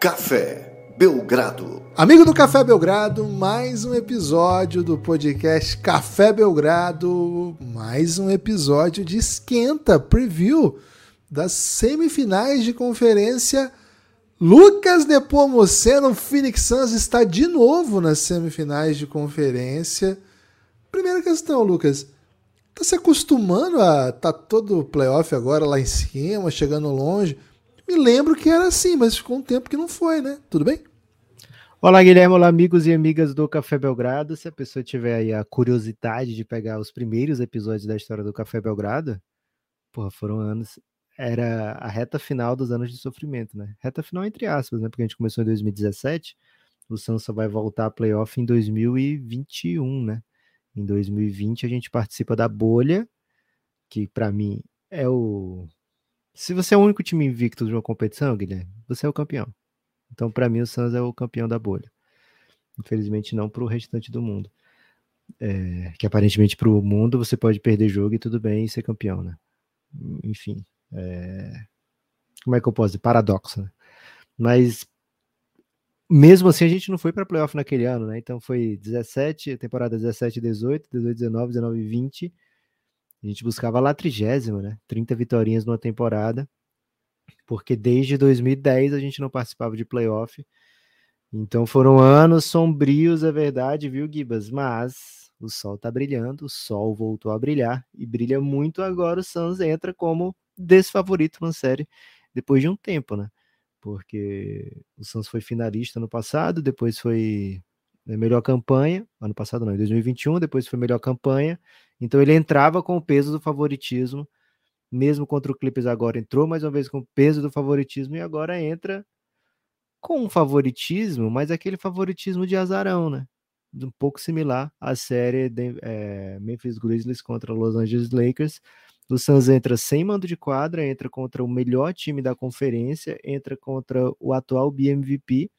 Café Belgrado. Amigo do Café Belgrado, mais um episódio do podcast Café Belgrado, mais um episódio de esquenta, preview das semifinais de conferência. Lucas Nepomuceno, Phoenix Suns está de novo nas semifinais de conferência. Primeira questão, Lucas. Tá se acostumando a tá todo playoff agora lá em cima, chegando longe? Me lembro que era assim, mas ficou um tempo que não foi, né? Tudo bem? Olá, Guilherme. Olá, amigos e amigas do Café Belgrado. Se a pessoa tiver aí a curiosidade de pegar os primeiros episódios da história do Café Belgrado, porra, foram anos. Era a reta final dos anos de sofrimento, né? Reta final entre aspas, né? Porque a gente começou em 2017, o Sansa vai voltar a playoff em 2021, né? Em 2020 a gente participa da bolha, que para mim é o se você é o único time invicto de uma competição, Guilherme, você é o campeão. Então, para mim, o Suns é o campeão da bolha. Infelizmente, não para o restante do mundo. É, que aparentemente para o mundo você pode perder jogo e tudo bem e ser campeão, né? Enfim, é... como é que eu posso dizer? Paradoxo, né? Mas mesmo assim a gente não foi para playoff naquele ano, né? Então foi 17, temporada 17, 18, 18, 19, 19, 20 a gente buscava lá a trigésima, né? 30 vitórias numa temporada, porque desde 2010 a gente não participava de playoff. Então foram anos sombrios, é verdade, viu, Gibas? Mas o sol tá brilhando, o sol voltou a brilhar e brilha muito agora. O Suns entra como desfavorito na série depois de um tempo, né? Porque o Suns foi finalista no passado, depois foi melhor campanha, ano passado não, em 2021, depois foi melhor campanha, então ele entrava com o peso do favoritismo, mesmo contra o Clippers agora entrou mais uma vez com o peso do favoritismo e agora entra com um favoritismo, mas aquele favoritismo de azarão, né? Um pouco similar à série de, é, Memphis Grizzlies contra Los Angeles Lakers. O Suns entra sem mando de quadra, entra contra o melhor time da conferência, entra contra o atual BMVP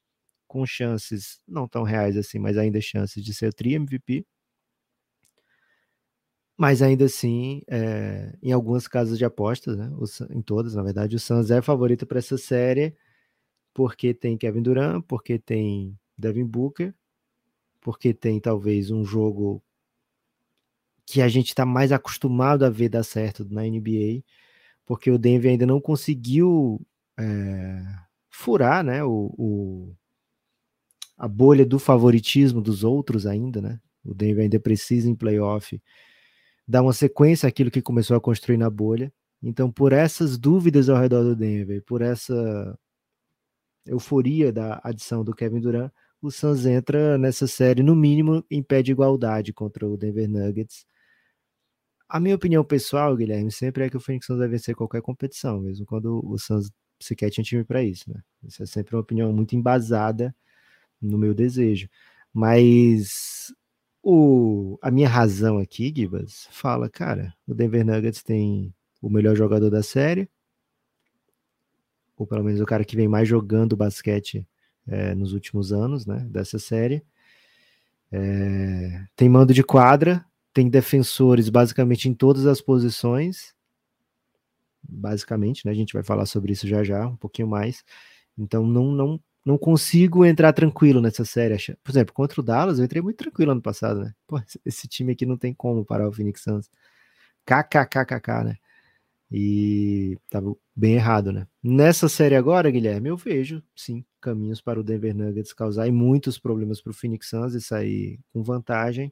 com chances não tão reais assim, mas ainda chances de ser tri MVP. Mas ainda assim, é, em algumas casas de apostas, né, em todas, na verdade, o Suns é favorito para essa série porque tem Kevin Durant, porque tem Devin Booker, porque tem talvez um jogo que a gente está mais acostumado a ver dar certo na NBA, porque o Denver ainda não conseguiu é, furar né, o, o, a bolha do favoritismo dos outros ainda, né? O Denver ainda precisa em playoff dar uma sequência àquilo que começou a construir na bolha. Então, por essas dúvidas ao redor do Denver, por essa euforia da adição do Kevin Durant, o Suns entra nessa série, no mínimo, em pé de igualdade contra o Denver Nuggets. A minha opinião pessoal, Guilherme, sempre é que o Phoenix Suns vai vencer qualquer competição, mesmo quando o Suns sequer tinha time para isso, né? Isso é sempre uma opinião muito embasada no meu desejo. Mas o, a minha razão aqui, Gibas, fala, cara, o Denver Nuggets tem o melhor jogador da série, ou pelo menos o cara que vem mais jogando basquete é, nos últimos anos, né, dessa série. É, tem mando de quadra, tem defensores basicamente em todas as posições, basicamente, né, a gente vai falar sobre isso já já, um pouquinho mais. Então não, não não consigo entrar tranquilo nessa série. Por exemplo, contra o Dallas, eu entrei muito tranquilo ano passado, né? Pô, esse time aqui não tem como parar o Phoenix Suns. KKKKK, né? E tava bem errado, né? Nessa série agora, Guilherme, eu vejo, sim, caminhos para o Denver Nuggets causar muitos problemas para o Phoenix Suns e sair com vantagem.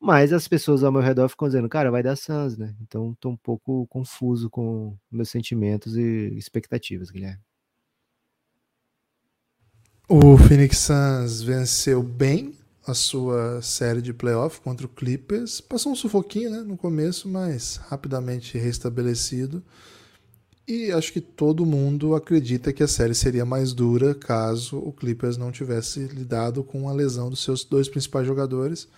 Mas as pessoas ao meu redor ficam dizendo, cara, vai dar Suns, né? Então tô um pouco confuso com meus sentimentos e expectativas, Guilherme. O Phoenix Suns venceu bem a sua série de playoff contra o Clippers. Passou um sufoquinho né, no começo, mas rapidamente restabelecido. E acho que todo mundo acredita que a série seria mais dura caso o Clippers não tivesse lidado com a lesão dos seus dois principais jogadores.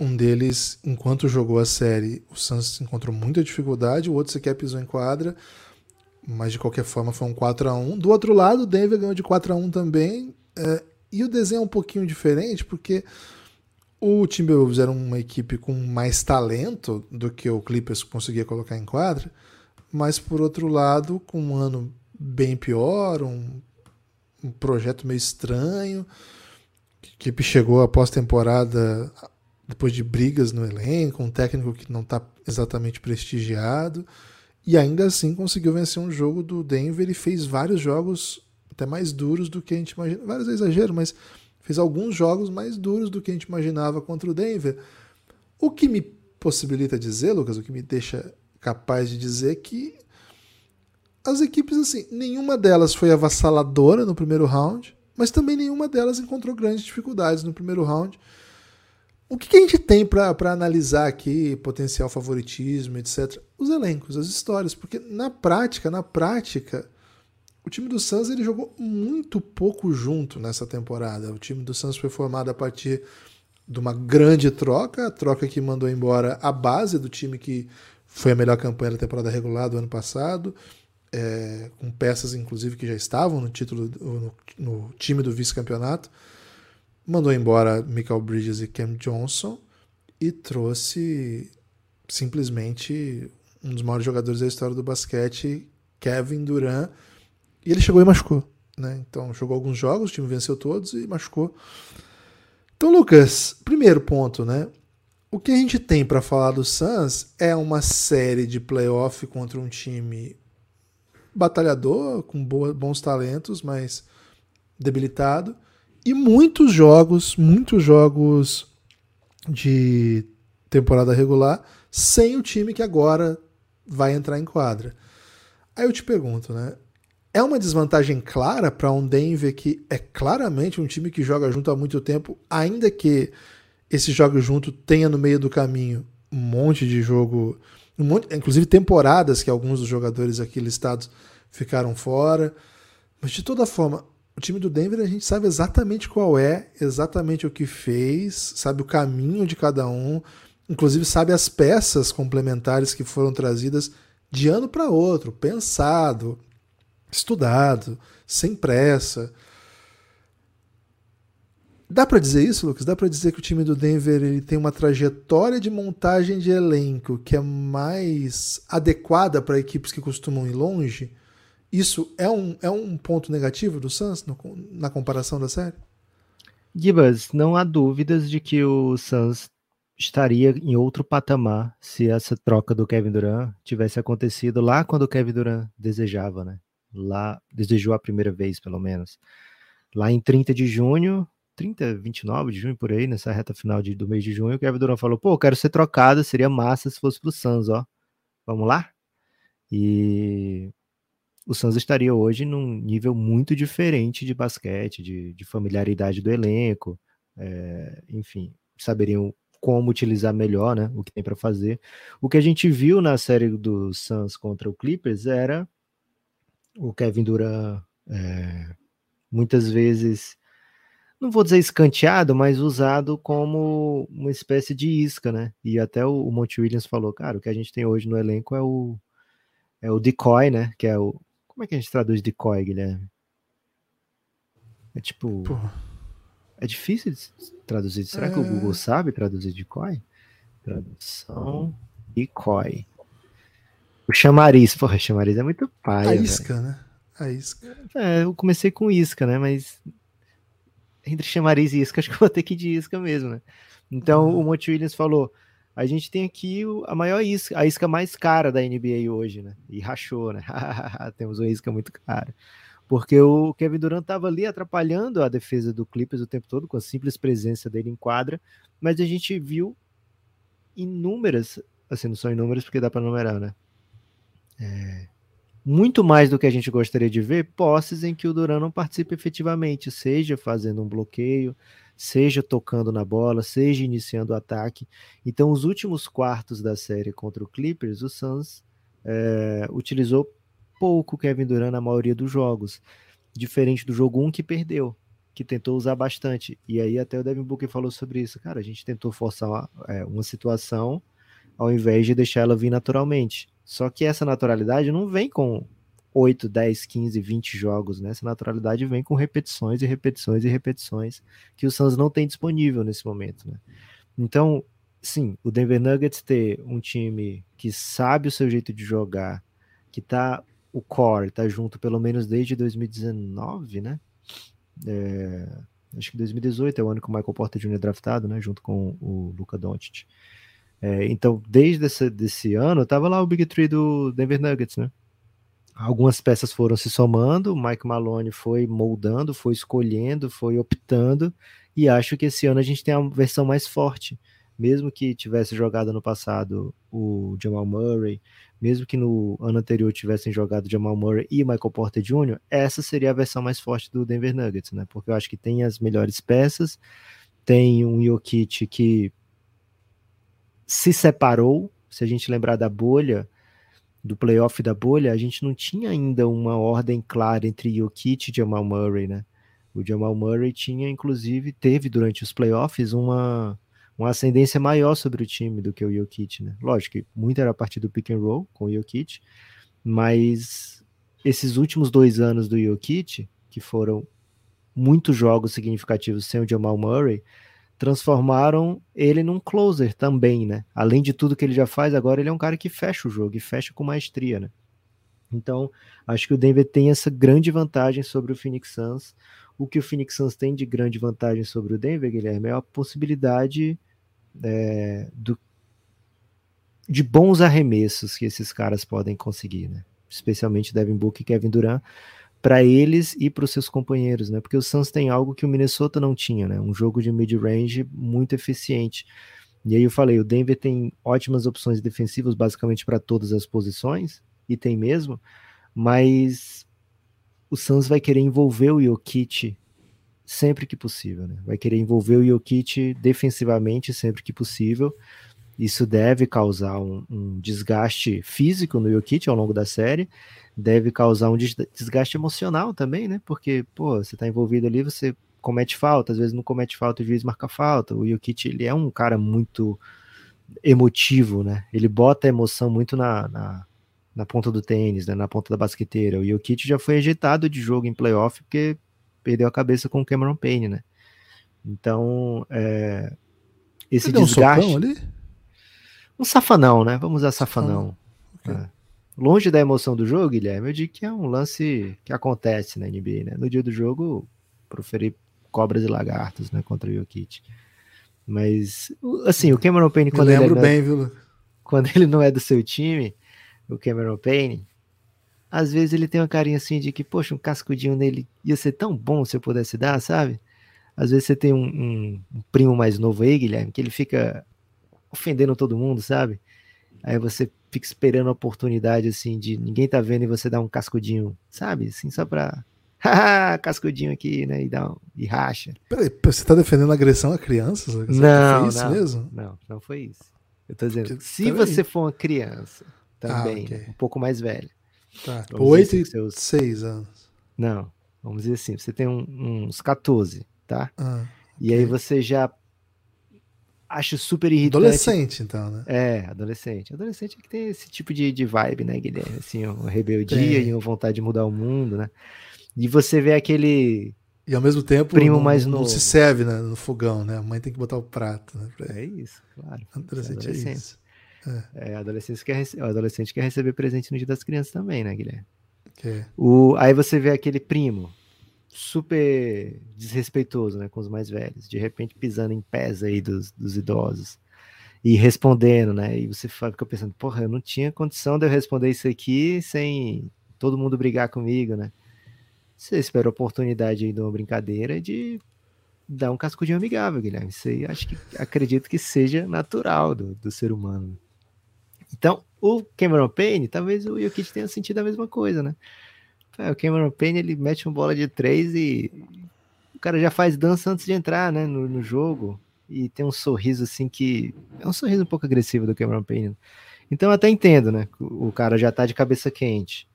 Um deles, enquanto jogou a série, o Suns encontrou muita dificuldade, o outro sequer pisou em quadra mas de qualquer forma foi um 4 a 1 Do outro lado, o Denver ganhou de 4 a 1 também. É, e o desenho é um pouquinho diferente, porque o Timberwolves era uma equipe com mais talento do que o Clippers conseguia colocar em quadra, mas por outro lado, com um ano bem pior, um, um projeto meio estranho. A equipe chegou após temporada depois de brigas no elenco, um técnico que não está exatamente prestigiado, e ainda assim conseguiu vencer um jogo do Denver e fez vários jogos até mais duros do que a gente imagina. Vários é exagero, mas fez alguns jogos mais duros do que a gente imaginava contra o Denver. O que me possibilita dizer, Lucas, o que me deixa capaz de dizer que as equipes, assim, nenhuma delas foi avassaladora no primeiro round, mas também nenhuma delas encontrou grandes dificuldades no primeiro round. O que, que a gente tem para analisar aqui, potencial favoritismo, etc? Os elencos, as histórias, porque na prática, na prática, o time do Suns ele jogou muito pouco junto nessa temporada. O time do Suns foi formado a partir de uma grande troca, a troca que mandou embora a base do time que foi a melhor campanha da temporada regular do ano passado é, com peças inclusive que já estavam no título no, no time do vice-campeonato, mandou embora Michael Bridges e Cam Johnson e trouxe simplesmente um dos maiores jogadores da história do basquete, Kevin Durant, e ele chegou e machucou. Né? Então jogou alguns jogos, o time venceu todos e machucou. Então, Lucas, primeiro ponto, né? O que a gente tem para falar do Suns é uma série de playoff contra um time batalhador, com bons talentos, mas debilitado. E muitos jogos, muitos jogos de temporada regular sem o time que agora vai entrar em quadra. Aí eu te pergunto, né? É uma desvantagem clara para um Denver que é claramente um time que joga junto há muito tempo, ainda que esse jogo junto tenha no meio do caminho um monte de jogo um monte, inclusive temporadas que alguns dos jogadores aqui listados ficaram fora. Mas de toda forma, o time do Denver a gente sabe exatamente qual é, exatamente o que fez, sabe o caminho de cada um, inclusive sabe as peças complementares que foram trazidas de ano para outro, pensado, estudado, sem pressa. Dá para dizer isso, Lucas? Dá para dizer que o time do Denver ele tem uma trajetória de montagem de elenco que é mais adequada para equipes que costumam ir longe? Isso é um, é um ponto negativo do Suns no, na comparação da série? Gibas, não há dúvidas de que o Suns estaria em outro patamar se essa troca do Kevin Durant tivesse acontecido lá quando o Kevin Durant desejava, né? Lá desejou a primeira vez, pelo menos. Lá em 30 de junho, 30, 29 de junho, por aí, nessa reta final de, do mês de junho, o Kevin Durant falou, pô, quero ser trocado, seria massa se fosse pro Suns, ó. Vamos lá? E o Suns estaria hoje num nível muito diferente de basquete, de, de familiaridade do elenco, é, enfim, saberiam como utilizar melhor, né, o que tem para fazer. O que a gente viu na série do Suns contra o Clippers era o Kevin Durant é, muitas vezes não vou dizer escanteado, mas usado como uma espécie de isca, né? E até o, Monte Williams falou, cara, o que a gente tem hoje no elenco é o é o decoy, né? Que é o como é que a gente traduz decoy, Guilherme? É tipo Porra. é difícil de traduzir. Será é... que o Google é. sabe traduzir decoy? Tradução decoy. O chamariz, porra, chamariz é muito pai. A isca, véio. né? A isca. É, eu comecei com isca, né? Mas entre chamariz e isca, acho que eu vou ter que ir de isca mesmo, né? Então uhum. o Monte Williams falou: a gente tem aqui a maior isca, a isca mais cara da NBA hoje, né? E rachou, né? Temos uma isca muito cara. Porque o Kevin Durant estava ali atrapalhando a defesa do Clippers o tempo todo, com a simples presença dele em quadra, mas a gente viu inúmeras, assim, não são inúmeras porque dá para numerar, né? É, muito mais do que a gente gostaria de ver, posses em que o Duran não participa efetivamente, seja fazendo um bloqueio, seja tocando na bola, seja iniciando o ataque. Então, os últimos quartos da série contra o Clippers, o Suns é, utilizou pouco Kevin Durant na maioria dos jogos, diferente do jogo 1 que perdeu, que tentou usar bastante. E aí até o Devin Booker falou sobre isso. Cara, a gente tentou forçar uma, é, uma situação ao invés de deixar ela vir naturalmente. Só que essa naturalidade não vem com 8, 10, 15, 20 jogos, né? Essa naturalidade vem com repetições e repetições e repetições que o Suns não tem disponível nesse momento, né? Então, sim, o Denver Nuggets ter um time que sabe o seu jeito de jogar, que tá o core tá junto pelo menos desde 2019, né? É, acho que 2018 é o ano que o Michael Porter Jr. é draftado, né? Junto com o Luca Doncic. É, então, desde esse, desse ano, tava lá o Big Tree do Denver Nuggets, né? Algumas peças foram se somando, Mike Malone foi moldando, foi escolhendo, foi optando, e acho que esse ano a gente tem a versão mais forte. Mesmo que tivesse jogado no passado o Jamal Murray, mesmo que no ano anterior tivessem jogado Jamal Murray e Michael Porter Jr., essa seria a versão mais forte do Denver Nuggets, né? Porque eu acho que tem as melhores peças, tem um Jokic que se separou, se a gente lembrar da bolha, do playoff da bolha, a gente não tinha ainda uma ordem clara entre Jokic e Jamal Murray, né? O Jamal Murray tinha, inclusive, teve durante os playoffs uma, uma ascendência maior sobre o time do que o Jokic, né? Lógico que muito era a partir do pick and roll com o Jokic, mas esses últimos dois anos do Jokic, que foram muitos jogos significativos sem o Jamal Murray, transformaram ele num closer também, né? Além de tudo que ele já faz, agora ele é um cara que fecha o jogo e fecha com maestria, né? Então, acho que o Denver tem essa grande vantagem sobre o Phoenix Suns. O que o Phoenix Suns tem de grande vantagem sobre o Denver, Guilherme, é a possibilidade é, do, de bons arremessos que esses caras podem conseguir, né? Especialmente Devin Booker e Kevin Durant, para eles e para os seus companheiros, né? Porque o Suns tem algo que o Minnesota não tinha, né? Um jogo de mid-range muito eficiente. E aí eu falei, o Denver tem ótimas opções defensivas basicamente para todas as posições, e tem mesmo, mas o Suns vai querer envolver o Jokic sempre que possível, né? Vai querer envolver o Jokic defensivamente sempre que possível. Isso deve causar um, um desgaste físico no Jokic ao longo da série, deve causar um desgaste emocional também, né? Porque, pô, você tá envolvido ali, você comete falta, às vezes não comete falta, o juiz marca falta. O Jokic, ele é um cara muito emotivo, né? Ele bota a emoção muito na, na, na ponta do tênis, né? na ponta da basqueteira. O Jokic já foi ejetado de jogo em playoff porque perdeu a cabeça com o Cameron Payne, né? Então, é, esse Você desgaste... Um ali? Um safanão, né? Vamos usar safanão. Okay. É longe da emoção do jogo, Guilherme, eu digo que é um lance que acontece na NBA, né? No dia do jogo, proferir cobras e lagartos, né, contra o Jokic. Mas, assim, o Cameron Payne, quando Me lembro ele é bem, viu? Quando ele não é do seu time, o Cameron Payne, às vezes ele tem uma carinha assim de que, poxa, um cascudinho nele ia ser tão bom se eu pudesse dar, sabe? Às vezes você tem um, um, um primo mais novo aí, Guilherme, que ele fica ofendendo todo mundo, sabe? Aí você fica esperando a oportunidade, assim, de ninguém tá vendo e você dá um cascudinho, sabe? Assim, só pra. cascudinho aqui, né? E, dá um, e racha. Peraí, você tá defendendo agressão a crianças? Você não, foi isso não, mesmo? Não, não foi isso. Eu tô dizendo, Porque, se você aí. for uma criança também, ah, okay. um pouco mais velha. Tá, oito e seus... seis anos. Não, vamos dizer assim, você tem um, uns 14, tá? Ah, okay. E aí você já acho super irritante. Adolescente, então, né? É, adolescente. Adolescente é que tem esse tipo de, de vibe, né, Guilherme? Assim, uma rebeldia tem. e uma vontade de mudar o mundo, né? E você vê aquele. E ao mesmo tempo, primo não, mais novo. não se serve né, no fogão, né? A mãe tem que botar o prato. Né, pra... É isso, claro. Adolescente é, é isso. É. é adolescente, quer rece... o adolescente quer receber presente no dia das crianças também, né, Guilherme? Que... O... Aí você vê aquele primo super desrespeitoso né, com os mais velhos, de repente pisando em pés aí dos, dos idosos e respondendo, né? E você fica pensando, porra, eu não tinha condição de eu responder isso aqui sem todo mundo brigar comigo, né? Você espera a oportunidade aí de uma brincadeira de dar um cascudinho amigável, Guilherme. Isso aí acho que acredito que seja natural do, do ser humano. Então, o Cameron Payne, talvez o Jokic tenha sentido a mesma coisa, né? É, o Cameron Payne ele mete uma bola de três e o cara já faz dança antes de entrar, né, no, no jogo e tem um sorriso assim que é um sorriso um pouco agressivo do Cameron Payne. Então eu até entendo, né? O cara já tá de cabeça quente,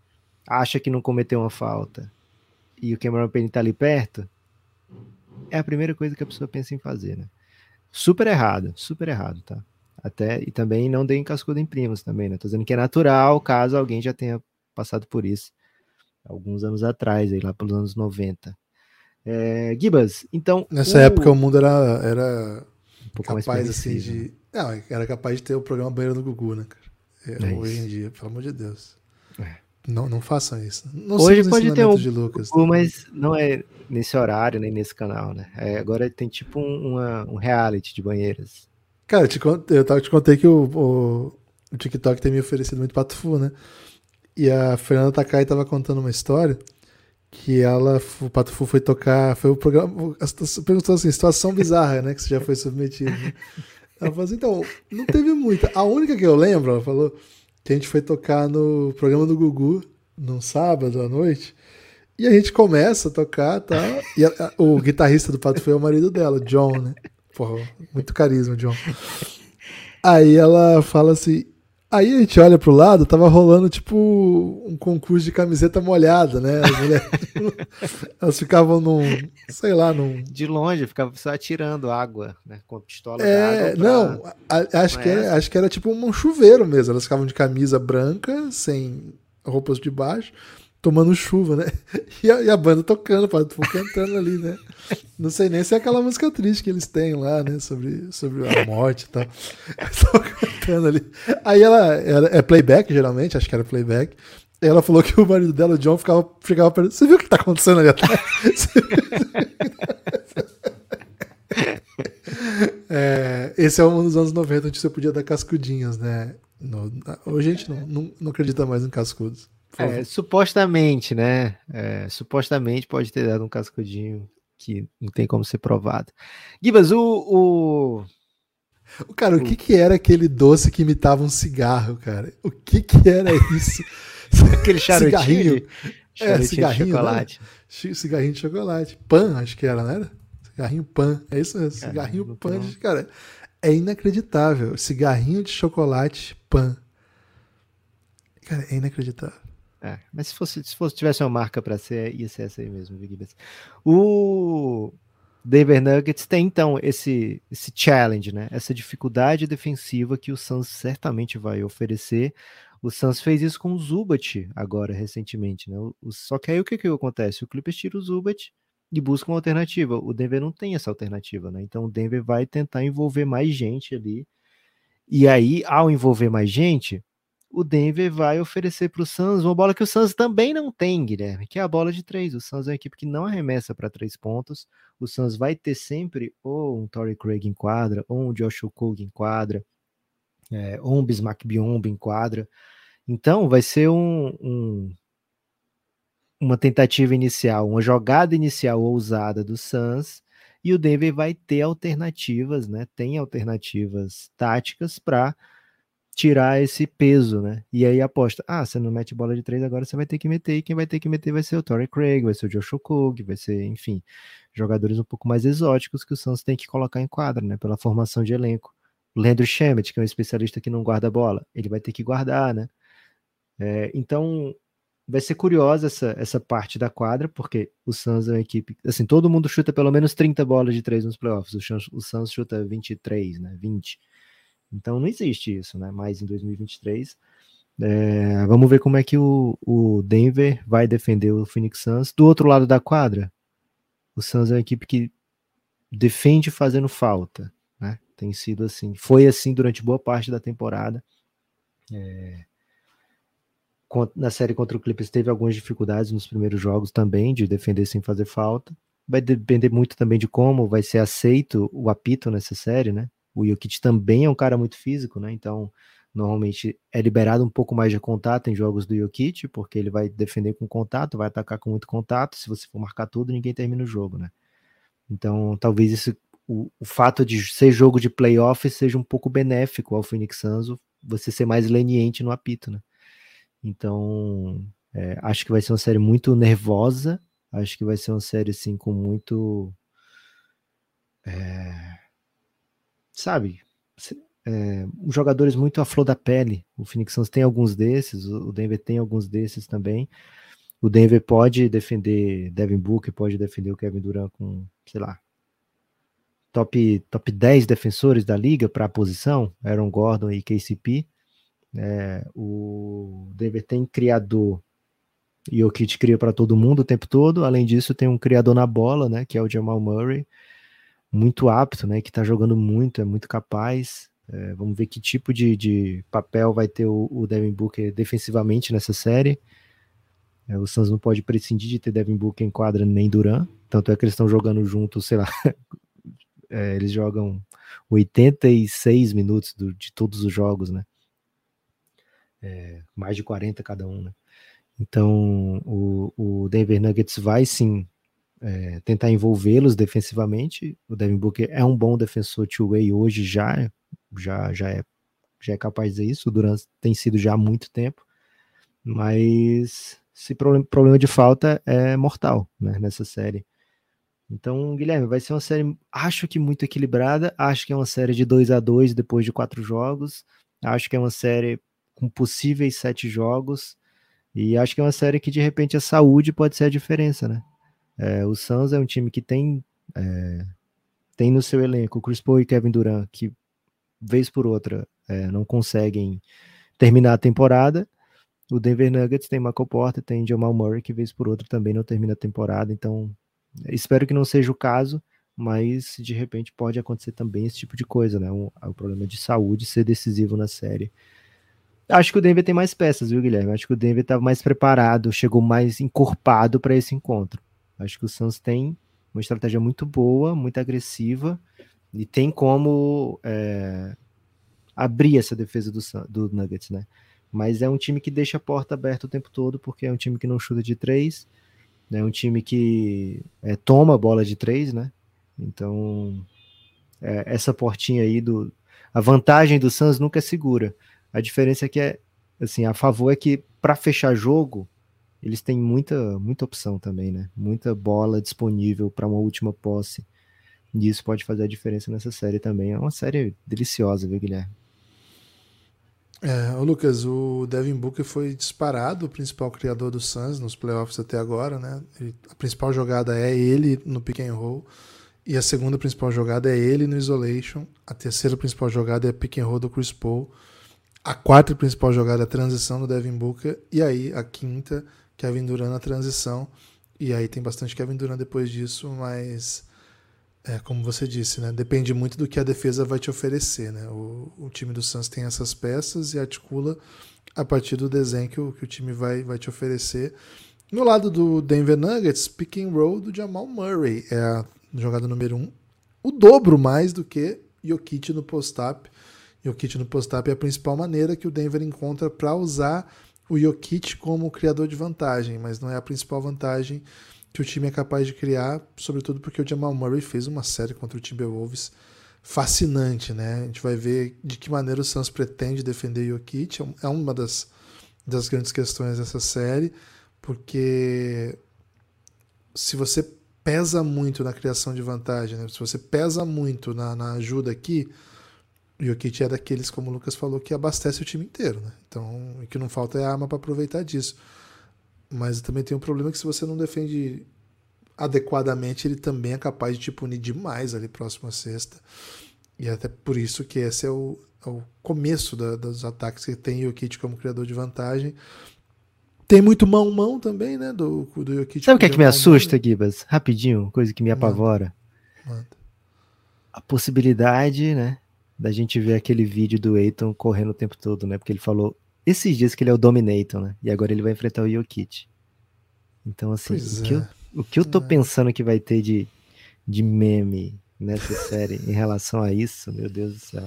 acha que não cometeu uma falta e o Cameron Payne tá ali perto. É a primeira coisa que a pessoa pensa em fazer, né? Super errado, super errado, tá? Até e também não deem cascudo em primos também, né? Tô dizendo que é natural caso alguém já tenha passado por isso alguns anos atrás, aí, lá pelos anos 90. É, Gibas, então. Nessa o... época o mundo era, era um capaz assim de. Não, era capaz de ter o programa Banheiro do Gugu, né, cara? É, é hoje em dia, pelo amor de Deus. É. Não, não façam isso. Não Hoje pode ter um de Lucas. mas não é nesse horário, nem nesse canal, né? É, agora tem tipo um, uma, um reality de banheiras. Cara, eu te, eu te contei que o, o, o TikTok tem me oferecido muito patufu, né? E a Fernanda Takai tava contando uma história que ela, o Patufu foi tocar, foi o programa, perguntou assim, situação bizarra, né, que você já foi submetido. Né? Ela falou assim, então, não teve muita. A única que eu lembro, ela falou, que a gente foi tocar no programa do Gugu, num sábado à noite, e a gente começa a tocar, tá? E a, a, o guitarrista do Pato foi o marido dela, John, né? Porra, muito carisma, John. Aí ela fala assim, Aí a gente olha pro lado, tava rolando tipo um concurso de camiseta molhada, né? As mulheres, elas ficavam num, sei lá, num. De longe, ficava só atirando água, né? Com pistola é, água. Não, a, acho, que era, acho que era tipo um chuveiro mesmo. Elas ficavam de camisa branca, sem roupas de baixo, tomando chuva, né? E a, e a banda tocando, cantando ali, né? Não sei nem se é aquela música triste que eles têm lá, né? Sobre, sobre a morte e tal. Estão cantando ali. Aí ela, ela é playback, geralmente, acho que era playback. Ela falou que o marido dela, o John, ficava, ficava perguntando: Você viu o que tá acontecendo ali atrás? é, esse é um dos anos 90 onde você podia dar cascudinhas, né? No, hoje a gente não, não, não acredita mais em cascudos. É, supostamente, né? É, supostamente pode ter dado um cascudinho que não tem como ser provado. Gibas, o, o... Cara, o que que era aquele doce que imitava um cigarro, cara? O que que era isso? aquele charutinho? cigarrinho. É, cigarrinho, de chocolate. Né? Cigarrinho de chocolate. Pan, acho que era, não era? Cigarrinho pan. É isso mesmo, cigarrinho pan. De, cara, é inacreditável. Cigarrinho de chocolate pan. Cara, é inacreditável. É, mas se fosse, se fosse tivesse uma marca para ser, ia ser essa aí mesmo, Gibbs. O Denver Nuggets tem então esse esse challenge, né? Essa dificuldade defensiva que o Suns certamente vai oferecer. O Suns fez isso com o Zubat agora recentemente, né? O, só que aí o que que acontece? O Clippers tira o Zubat e busca uma alternativa. O Denver não tem essa alternativa, né? Então o Denver vai tentar envolver mais gente ali. E aí, ao envolver mais gente, o Denver vai oferecer para o Suns uma bola que o Suns também não tem, Guilherme, que é a bola de três. O Suns é uma equipe que não arremessa para três pontos. O Suns vai ter sempre ou um Torrey Craig em quadra, ou um Joshua Kogi em quadra, é, ou um Bismack Biombo em quadra. Então vai ser um, um, uma tentativa inicial, uma jogada inicial ousada do Suns, e o Denver vai ter alternativas, né? Tem alternativas táticas para tirar esse peso, né? E aí aposta, ah, você não mete bola de três, agora você vai ter que meter, e quem vai ter que meter vai ser o Torrey Craig, vai ser o Josh Okogie, vai ser, enfim, jogadores um pouco mais exóticos que o Santos tem que colocar em quadra, né? Pela formação de elenco. Leandro Shemet, que é um especialista que não guarda bola, ele vai ter que guardar, né? É, então, vai ser curiosa essa, essa parte da quadra, porque o Suns é uma equipe, assim, todo mundo chuta pelo menos 30 bolas de três nos playoffs, o, o chuta 23, né, 20. Então não existe isso, né? Mais em 2023. É, vamos ver como é que o, o Denver vai defender o Phoenix Suns. Do outro lado da quadra, o Suns é uma equipe que defende fazendo falta, né? Tem sido assim, foi assim durante boa parte da temporada. É, na série contra o Clippers teve algumas dificuldades nos primeiros jogos também de defender sem fazer falta. Vai depender muito também de como vai ser aceito o apito nessa série, né? O Jokic também é um cara muito físico, né? Então, normalmente é liberado um pouco mais de contato em jogos do Jokic, porque ele vai defender com contato, vai atacar com muito contato. Se você for marcar tudo, ninguém termina o jogo, né? Então, talvez isso, o, o fato de ser jogo de playoff seja um pouco benéfico ao Phoenix Suns, você ser mais leniente no apito, né? Então, é, acho que vai ser uma série muito nervosa, acho que vai ser uma série, assim, com muito... É sabe, é, jogadores muito à flor da pele. O Phoenix Suns tem alguns desses, o Denver tem alguns desses também. O Denver pode defender Devin Booker, pode defender o Kevin Durant com, sei lá, top, top 10 defensores da liga para a posição, Aaron Gordon e KCP. É, o Denver tem criador e o Kit cria para todo mundo o tempo todo. Além disso, tem um criador na bola, né, que é o Jamal Murray muito apto, né? Que está jogando muito, é muito capaz. É, vamos ver que tipo de, de papel vai ter o, o, Devin Booker defensivamente nessa série. É, o Suns não pode prescindir de ter Devin Booker em quadra nem Duran, tanto é que eles estão jogando juntos, sei lá, é, eles jogam 86 minutos do, de todos os jogos, né? É, mais de 40 cada um, né? Então o, o Denver Nuggets vai sim é, tentar envolvê-los defensivamente. O Devin Booker é um bom defensor two-way hoje já, já, já é, já é capaz de isso. O Durant tem sido já há muito tempo, mas esse problema, problema de falta é mortal né, nessa série. Então, Guilherme, vai ser uma série, acho que muito equilibrada. Acho que é uma série de 2 a 2 depois de quatro jogos. Acho que é uma série com possíveis sete jogos. E acho que é uma série que de repente a saúde pode ser a diferença, né? É, o Suns é um time que tem é, tem no seu elenco Chris Paul e Kevin Durant que vez por outra é, não conseguem terminar a temporada. O Denver Nuggets tem Michael Porter, tem Jamal Murray que vez por outra também não termina a temporada. Então espero que não seja o caso, mas de repente pode acontecer também esse tipo de coisa, né? O problema de saúde ser decisivo na série. Acho que o Denver tem mais peças, viu, Guilherme? Acho que o Denver estava mais preparado, chegou mais encorpado para esse encontro. Acho que o Suns tem uma estratégia muito boa, muito agressiva, e tem como é, abrir essa defesa do, do Nuggets, né? Mas é um time que deixa a porta aberta o tempo todo, porque é um time que não chuta de três, é um time que é, toma a bola de três, né? Então, é, essa portinha aí do. A vantagem do Suns nunca é segura. A diferença é que é assim, a favor é que para fechar jogo, eles têm muita, muita opção também, né? Muita bola disponível para uma última posse. E isso pode fazer a diferença nessa série também. É uma série deliciosa, viu, Guilherme? É, o Lucas, o Devin Booker foi disparado o principal criador do Suns nos playoffs até agora, né? a principal jogada é ele no pick and roll e a segunda principal jogada é ele no isolation. A terceira principal jogada é pick and roll do Chris Paul. A quarta principal jogada é a transição do Devin Booker e aí a quinta Kevin Durant na transição. E aí tem bastante Kevin Durant depois disso, mas é, como você disse, né? Depende muito do que a defesa vai te oferecer, né? O, o time do Suns tem essas peças e articula a partir do desenho que o, que o time vai, vai te oferecer. No lado do Denver Nuggets, pick and roll do Jamal Murray é a jogada número um. O dobro mais do que Jokic no post-up. Jokic no post-up é a principal maneira que o Denver encontra para usar o Jokic como criador de vantagem, mas não é a principal vantagem que o time é capaz de criar, sobretudo porque o Jamal Murray fez uma série contra o Timberwolves fascinante, né? A gente vai ver de que maneira o Suns pretende defender o Jokic, é, é uma das, das grandes questões dessa série, porque se você pesa muito na criação de vantagem, né? se você pesa muito na, na ajuda aqui, Jokic é daqueles, como o Lucas falou, que abastece o time inteiro, né? Então, o que não falta é arma para aproveitar disso. Mas também tem um problema que se você não defende adequadamente, ele também é capaz de te punir demais ali próximo à sexta. E é até por isso que esse é o, é o começo da, dos ataques que tem o Jokic como criador de vantagem. Tem muito mão-mão também, né? Do, do Jokic. Sabe o que é que me assusta, Gibas? Rapidinho, coisa que me apavora. Manda. Manda. A possibilidade, né? Da gente ver aquele vídeo do Eiton correndo o tempo todo, né? Porque ele falou esses dias que ele é o Dominator, né? E agora ele vai enfrentar o Jokic. Então, assim, o que, eu, é. o que eu tô é. pensando que vai ter de, de meme nessa série em relação a isso, meu Deus do céu.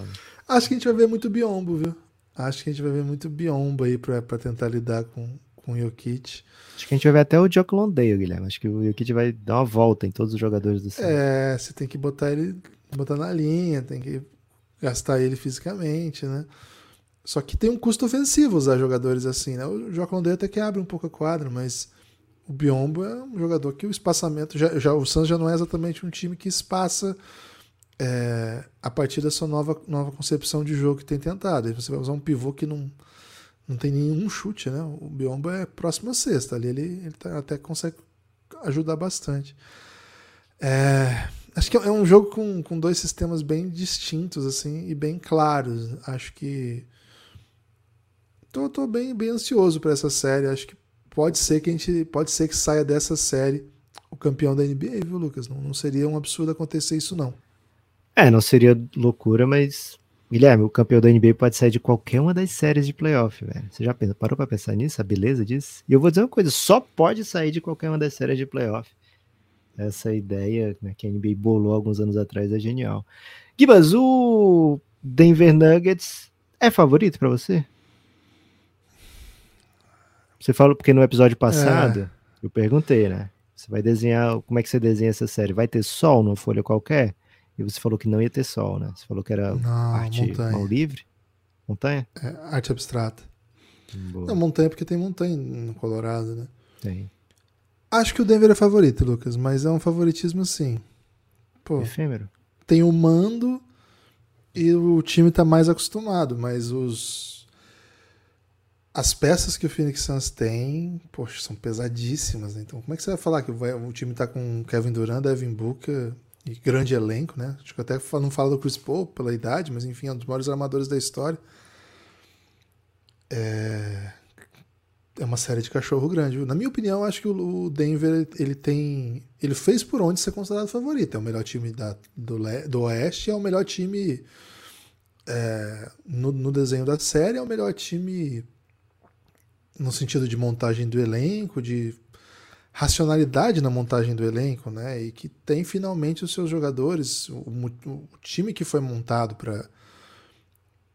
Acho que a gente vai ver muito biombo, viu? Acho que a gente vai ver muito biombo aí pra, pra tentar lidar com, com o Jokic. Acho que a gente vai ver até o Jock Londale, Guilherme. Acho que o Jokic vai dar uma volta em todos os jogadores do céu. É, você tem que botar ele botar na linha, tem que gastar ele fisicamente, né? Só que tem um custo ofensivo usar jogadores assim, né? O João Condé até que abre um pouco a quadra, mas o Biombo é um jogador que o espaçamento já, já o Santos já não é exatamente um time que espaça é, a partir dessa nova, nova concepção de jogo que tem tentado. Aí você vai usar um pivô que não, não tem nenhum chute, né? O Biombo é próximo a sexta, ali ele, ele tá, até consegue ajudar bastante. É, Acho que é um jogo com, com dois sistemas bem distintos, assim, e bem claros. Acho que. Tô, tô bem, bem ansioso para essa série. Acho que pode ser que a gente. Pode ser que saia dessa série o campeão da NBA, viu, Lucas? Não, não seria um absurdo acontecer isso, não. É, não seria loucura, mas Guilherme, o campeão da NBA pode sair de qualquer uma das séries de playoff, velho. Você já parou pra pensar nisso? A beleza disso? E eu vou dizer uma coisa: só pode sair de qualquer uma das séries de playoff. Essa ideia né, que a NBA bolou alguns anos atrás é genial. Gibas, o Denver Nuggets é favorito para você? Você falou porque no episódio passado é. eu perguntei, né? Você vai desenhar, como é que você desenha essa série? Vai ter sol numa folha qualquer? E você falou que não ia ter sol, né? Você falou que era não, arte montanha. mão livre? Montanha? É, arte abstrata. Boa. Não, montanha porque tem montanha no Colorado, né? Tem. Acho que o Denver é favorito, Lucas, mas é um favoritismo assim. Pô, Efêmero. Tem o mando e o time tá mais acostumado, mas os as peças que o Phoenix Suns tem, poxa, são pesadíssimas, né? Então, como é que você vai falar que o time tá com Kevin Durant, Devin Booker e grande elenco, né? Acho que até não fala do Chris Paul pela idade, mas enfim, é um dos maiores armadores da história. É, é uma série de cachorro grande. Na minha opinião, acho que o Denver ele tem, ele fez por onde ser considerado favorito. É o melhor time da, do, do Oeste, é o melhor time é, no, no desenho da série, é o melhor time no sentido de montagem do elenco, de racionalidade na montagem do elenco, né? E que tem finalmente os seus jogadores, o, o time que foi montado para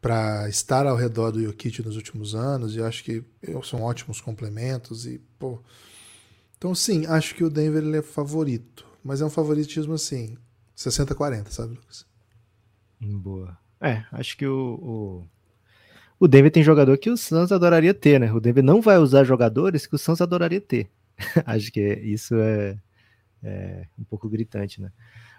para estar ao redor do Jokic nos últimos anos, e acho que são ótimos complementos e pô. Então sim, acho que o Denver ele é favorito, mas é um favoritismo assim, 60-40, sabe, Lucas? Boa. É, acho que o, o, o Denver tem jogador que o Suns adoraria ter, né? O Denver não vai usar jogadores que o Suns adoraria ter. Acho que isso é, é, um pouco gritante, né?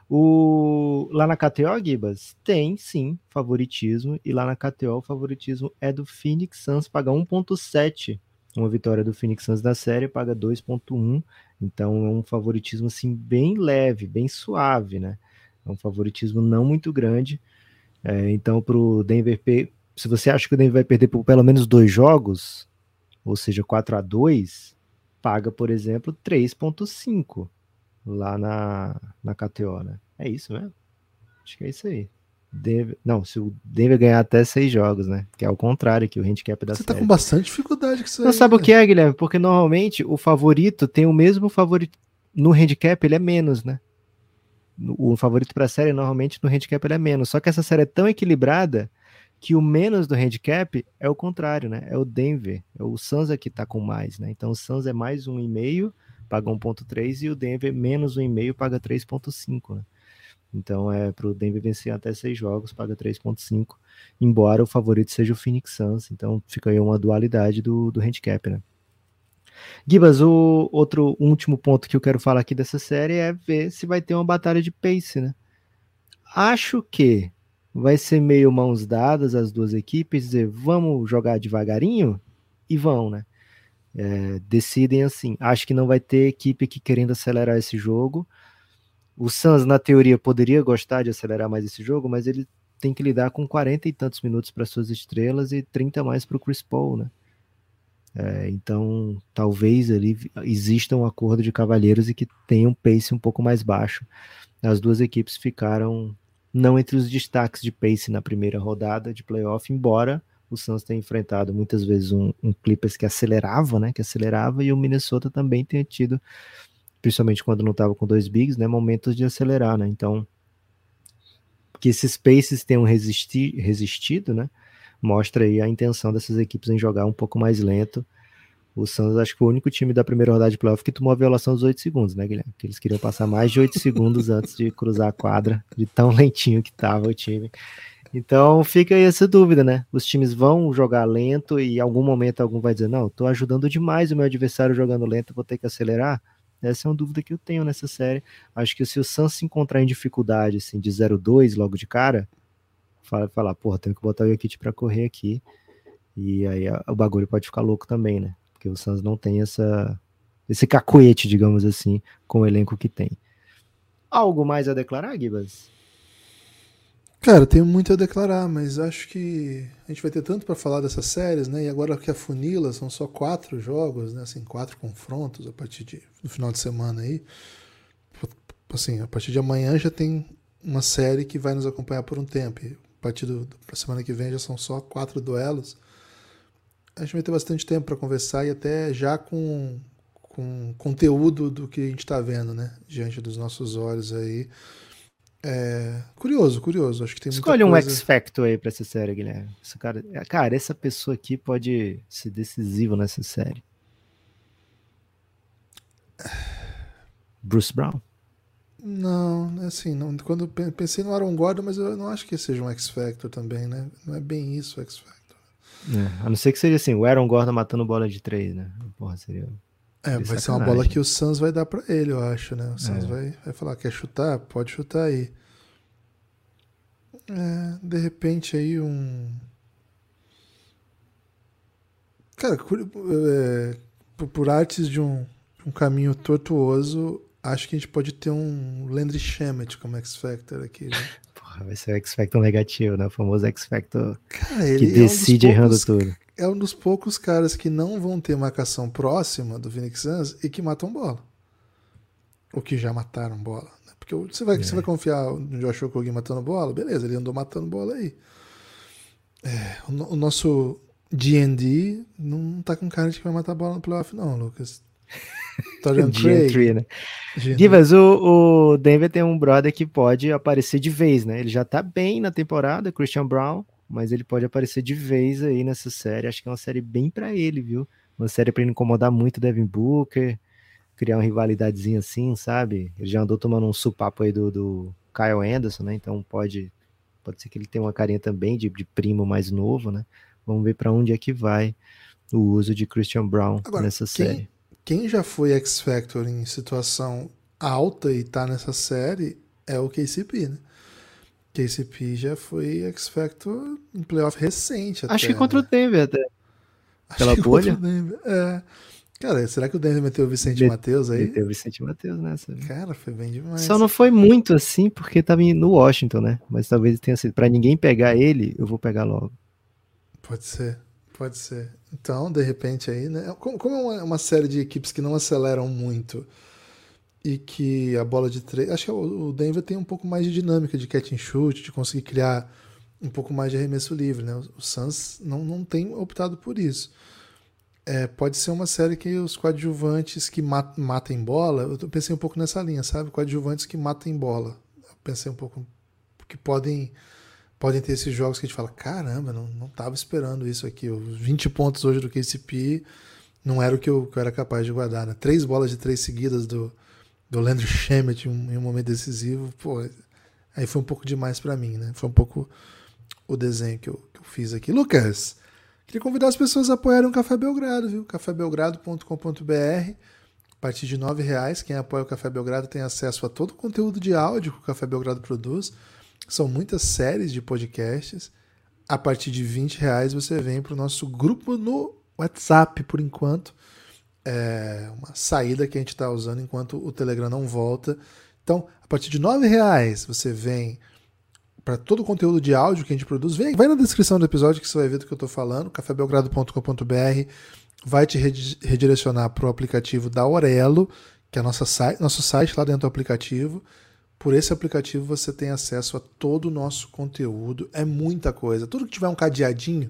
O, lá na KTO, Gibas, tem sim favoritismo, e lá na KTO o favoritismo é do Phoenix Suns, paga 1.7. Uma vitória do Phoenix Suns da série paga 2.1, então é um favoritismo assim bem leve, bem suave, né? É um favoritismo não muito grande. É, então, para o Denver, se você acha que o Denver vai perder por pelo menos dois jogos, ou seja, 4 a 2 paga, por exemplo, 3,5 lá na, na KTO, né? É isso mesmo? Acho que é isso aí. Deve, não, se o Denver ganhar até seis jogos, né? Que é o contrário que o handicap da Você série. tá com bastante dificuldade com isso Não aí, sabe né? o que é, Guilherme? Porque normalmente o favorito tem o mesmo favorito. No handicap ele é menos, né? O favorito para a série normalmente no handicap ele é menos. Só que essa série é tão equilibrada que o menos do handicap é o contrário, né? É o Denver, é o Suns que tá com mais, né? Então o Suns é mais um e meio, paga 1.3 e o Denver menos um e meio, paga 3.5, né? Então é para o Denver vencer até seis jogos, paga 3.5, embora o favorito seja o Phoenix Suns, então fica aí uma dualidade do, do handicap, né? Gibas, o outro último ponto que eu quero falar aqui dessa série é ver se vai ter uma batalha de pace, né? Acho que vai ser meio mãos dadas as duas equipes, dizer, vamos jogar devagarinho? E vão, né? É, decidem assim. Acho que não vai ter equipe aqui querendo acelerar esse jogo. O Suns, na teoria, poderia gostar de acelerar mais esse jogo, mas ele tem que lidar com 40 e tantos minutos para suas estrelas e 30 mais para o Chris Paul, né? É, então, talvez ali exista um acordo de cavalheiros e que tenha um pace um pouco mais baixo. As duas equipes ficaram não entre os destaques de pace na primeira rodada de playoff, embora o Suns tenha enfrentado muitas vezes um, um Clippers que acelerava, né, que acelerava, e o Minnesota também tenha tido, principalmente quando não estava com dois bigs, né, momentos de acelerar, né, então que esses paces tenham resisti resistido, né, mostra aí a intenção dessas equipes em jogar um pouco mais lento, o Suns acho que o único time da primeira rodada de playoff que tomou a violação dos 8 segundos, né, Guilherme? Que eles queriam passar mais de 8 segundos antes de cruzar a quadra, de tão lentinho que tava o time. Então fica aí essa dúvida, né? Os times vão jogar lento e em algum momento algum vai dizer: Não, tô ajudando demais o meu adversário jogando lento, vou ter que acelerar. Essa é uma dúvida que eu tenho nessa série. Acho que se o Suns se encontrar em dificuldade, assim, de 0-2 logo de cara, fala, falar, porra, tenho que botar o Jokic para correr aqui. E aí o bagulho pode ficar louco também, né? porque o Suns não tem essa esse cacuete, digamos assim, com o elenco que tem. Algo mais a declarar, Gibas? Cara, tenho muito a declarar, mas acho que a gente vai ter tanto para falar dessas séries, né? E agora que a funila são só quatro jogos, né? Assim, quatro confrontos a partir de, do final de semana aí. Assim, a partir de amanhã já tem uma série que vai nos acompanhar por um tempo. partir do, da semana que vem já são só quatro duelos. A gente vai ter bastante tempo para conversar e até já com, com conteúdo do que a gente está vendo, né? Diante dos nossos olhos aí. É, curioso, curioso. Acho que tem Escolhe um X Factor aí pra essa série, Guilherme. Esse cara, cara, essa pessoa aqui pode ser decisivo nessa série. Bruce Brown? Não, assim, não, quando pensei no Aaron Gordon, mas eu não acho que seja um X Factor também, né? Não é bem isso o X Factor. É, a não ser que seja assim, o Aaron Gordon matando bola de três, né? Porra, seria. É, vai ser uma bola que o Suns vai dar para ele, eu acho, né? O Suns é. vai, vai falar, quer chutar? Pode chutar aí. É, de repente aí um. Cara, é, por artes de um, um caminho tortuoso, acho que a gente pode ter um Landry Shamet como X-Factor aqui. Né? Porra, vai ser o X-Factor negativo, né? O famoso X-Factor que decide é um errando tudo. É um dos poucos caras que não vão ter marcação próxima do Phoenix Suns e que matam bola. Ou que já mataram bola. Né? Porque você vai, é. você vai confiar no Josh Okogi matando bola? Beleza, ele andou matando bola aí. É, o, o, nosso D&D não tá com cara de que vai matar bola no playoff não, Lucas. Torian Craig. né? Divas, o, o Denver tem um brother que pode aparecer de vez, né? Ele já tá bem na temporada, Christian Brown, mas ele pode aparecer de vez aí nessa série. Acho que é uma série bem para ele, viu? Uma série para ele incomodar muito o Devin Booker, criar uma rivalidadezinha assim, sabe? Ele já andou tomando um supapo aí do, do Kyle Anderson, né? Então pode, pode ser que ele tenha uma carinha também de, de primo mais novo, né? Vamos ver para onde é que vai o uso de Christian Brown Agora, nessa quem, série quem já foi X Factor em situação alta e tá nessa série é o KCP, né? KCP já foi X Factor em playoff recente. Acho até, que contra né? o Denver até. Acho Pela bolha. É. Cara, será que o Denver meteu o Vicente Met, Matheus aí? Meteu o Vicente Matheus nessa. Cara, foi bem demais. Só não foi muito assim, porque tava no Washington, né? Mas talvez tenha sido. Pra ninguém pegar ele, eu vou pegar logo. Pode ser. Pode ser. Então, de repente aí, né? Como, como é uma, uma, série de equipes que não aceleram muito e que a bola de três. Acho que o Denver tem um pouco mais de dinâmica de catch and shoot, de conseguir criar um pouco mais de arremesso livre, né? O Suns não, não tem optado por isso. É, pode ser uma série que os coadjuvantes que mat, matem bola. Eu pensei um pouco nessa linha, sabe? Coadjuvantes que matem bola. Eu pensei um pouco que podem podem ter esses jogos que a gente fala, caramba, não, não tava esperando isso aqui. Os 20 pontos hoje do KCP não era o que eu, que eu era capaz de guardar. Né? Três bolas de três seguidas do, do Landry Shamet em um, em um momento decisivo, pô, aí foi um pouco demais para mim, né? Foi um pouco o desenho que eu, que eu fiz aqui. Lucas, queria convidar as pessoas a apoiarem o Café Belgrado, viu? cafébelgrado.com.br a partir de R$ reais, quem apoia o Café Belgrado tem acesso a todo o conteúdo de áudio que o Café Belgrado produz são muitas séries de podcasts. A partir de 20 reais você vem para o nosso grupo no WhatsApp, por enquanto. É uma saída que a gente está usando enquanto o Telegram não volta. Então, a partir de R$ reais você vem para todo o conteúdo de áudio que a gente produz. Vem, vai na descrição do episódio que você vai ver do que eu estou falando, cafébelgrado.com.br. Vai te redirecionar para o aplicativo da Aurelo, que é nossa nosso site lá dentro do aplicativo. Por esse aplicativo você tem acesso a todo o nosso conteúdo, é muita coisa. Tudo que tiver um cadeadinho,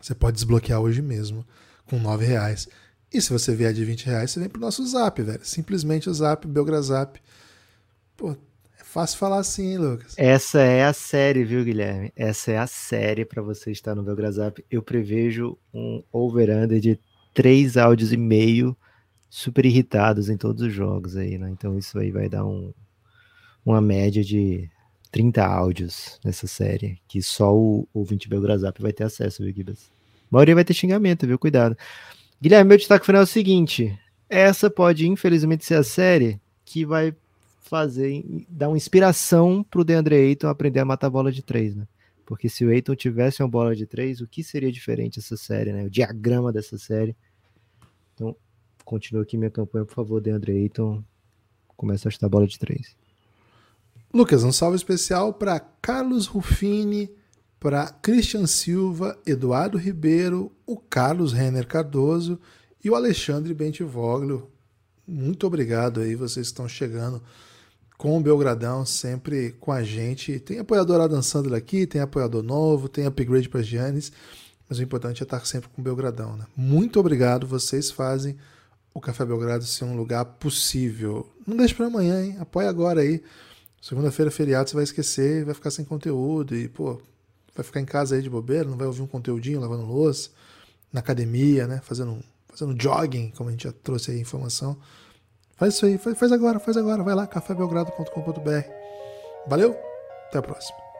você pode desbloquear hoje mesmo, com R$ reais. E se você vier de 20 reais, você vem pro nosso zap, velho. Simplesmente o zap, Belgrazap. Pô, é fácil falar assim, Lucas. Essa é a série, viu, Guilherme? Essa é a série para você estar no Belgrazap. Eu prevejo um over-under de três áudios e meio super irritados em todos os jogos aí, né? Então isso aí vai dar um, uma média de 30 áudios nessa série, que só o ouvinte Belgrazap vai ter acesso, viu, Gibas? A maioria vai ter xingamento, viu? Cuidado. Guilherme, meu destaque final é o seguinte: essa pode, infelizmente, ser a série que vai fazer, dar uma inspiração pro DeAndre Ayton aprender a matar bola de três, né? Porque se o Ayton tivesse uma bola de três, o que seria diferente essa série, né? O diagrama dessa série. Então, continua aqui minha campanha, por favor, DeAndre Ayton. Começa a chutar bola de três. Lucas, um salve especial para Carlos Ruffini, para Christian Silva, Eduardo Ribeiro, o Carlos Renner Cardoso e o Alexandre Bentivoglio. Muito obrigado aí, vocês estão chegando com o Belgradão, sempre com a gente. Tem apoiador Adam Sandler aqui, tem apoiador novo, tem upgrade para Giannis, mas o importante é estar sempre com o Belgradão. Né? Muito obrigado, vocês fazem o Café Belgrado ser um lugar possível. Não deixe para amanhã, hein? Apoia agora aí. Segunda-feira, feriado, você vai esquecer, vai ficar sem conteúdo e, pô, vai ficar em casa aí de bobeira, não vai ouvir um conteúdinho lavando louça, na academia, né? Fazendo, fazendo jogging, como a gente já trouxe aí a informação. Faz isso aí, faz, faz agora, faz agora. Vai lá, cafébelgrado.com.br. Valeu, até a próxima.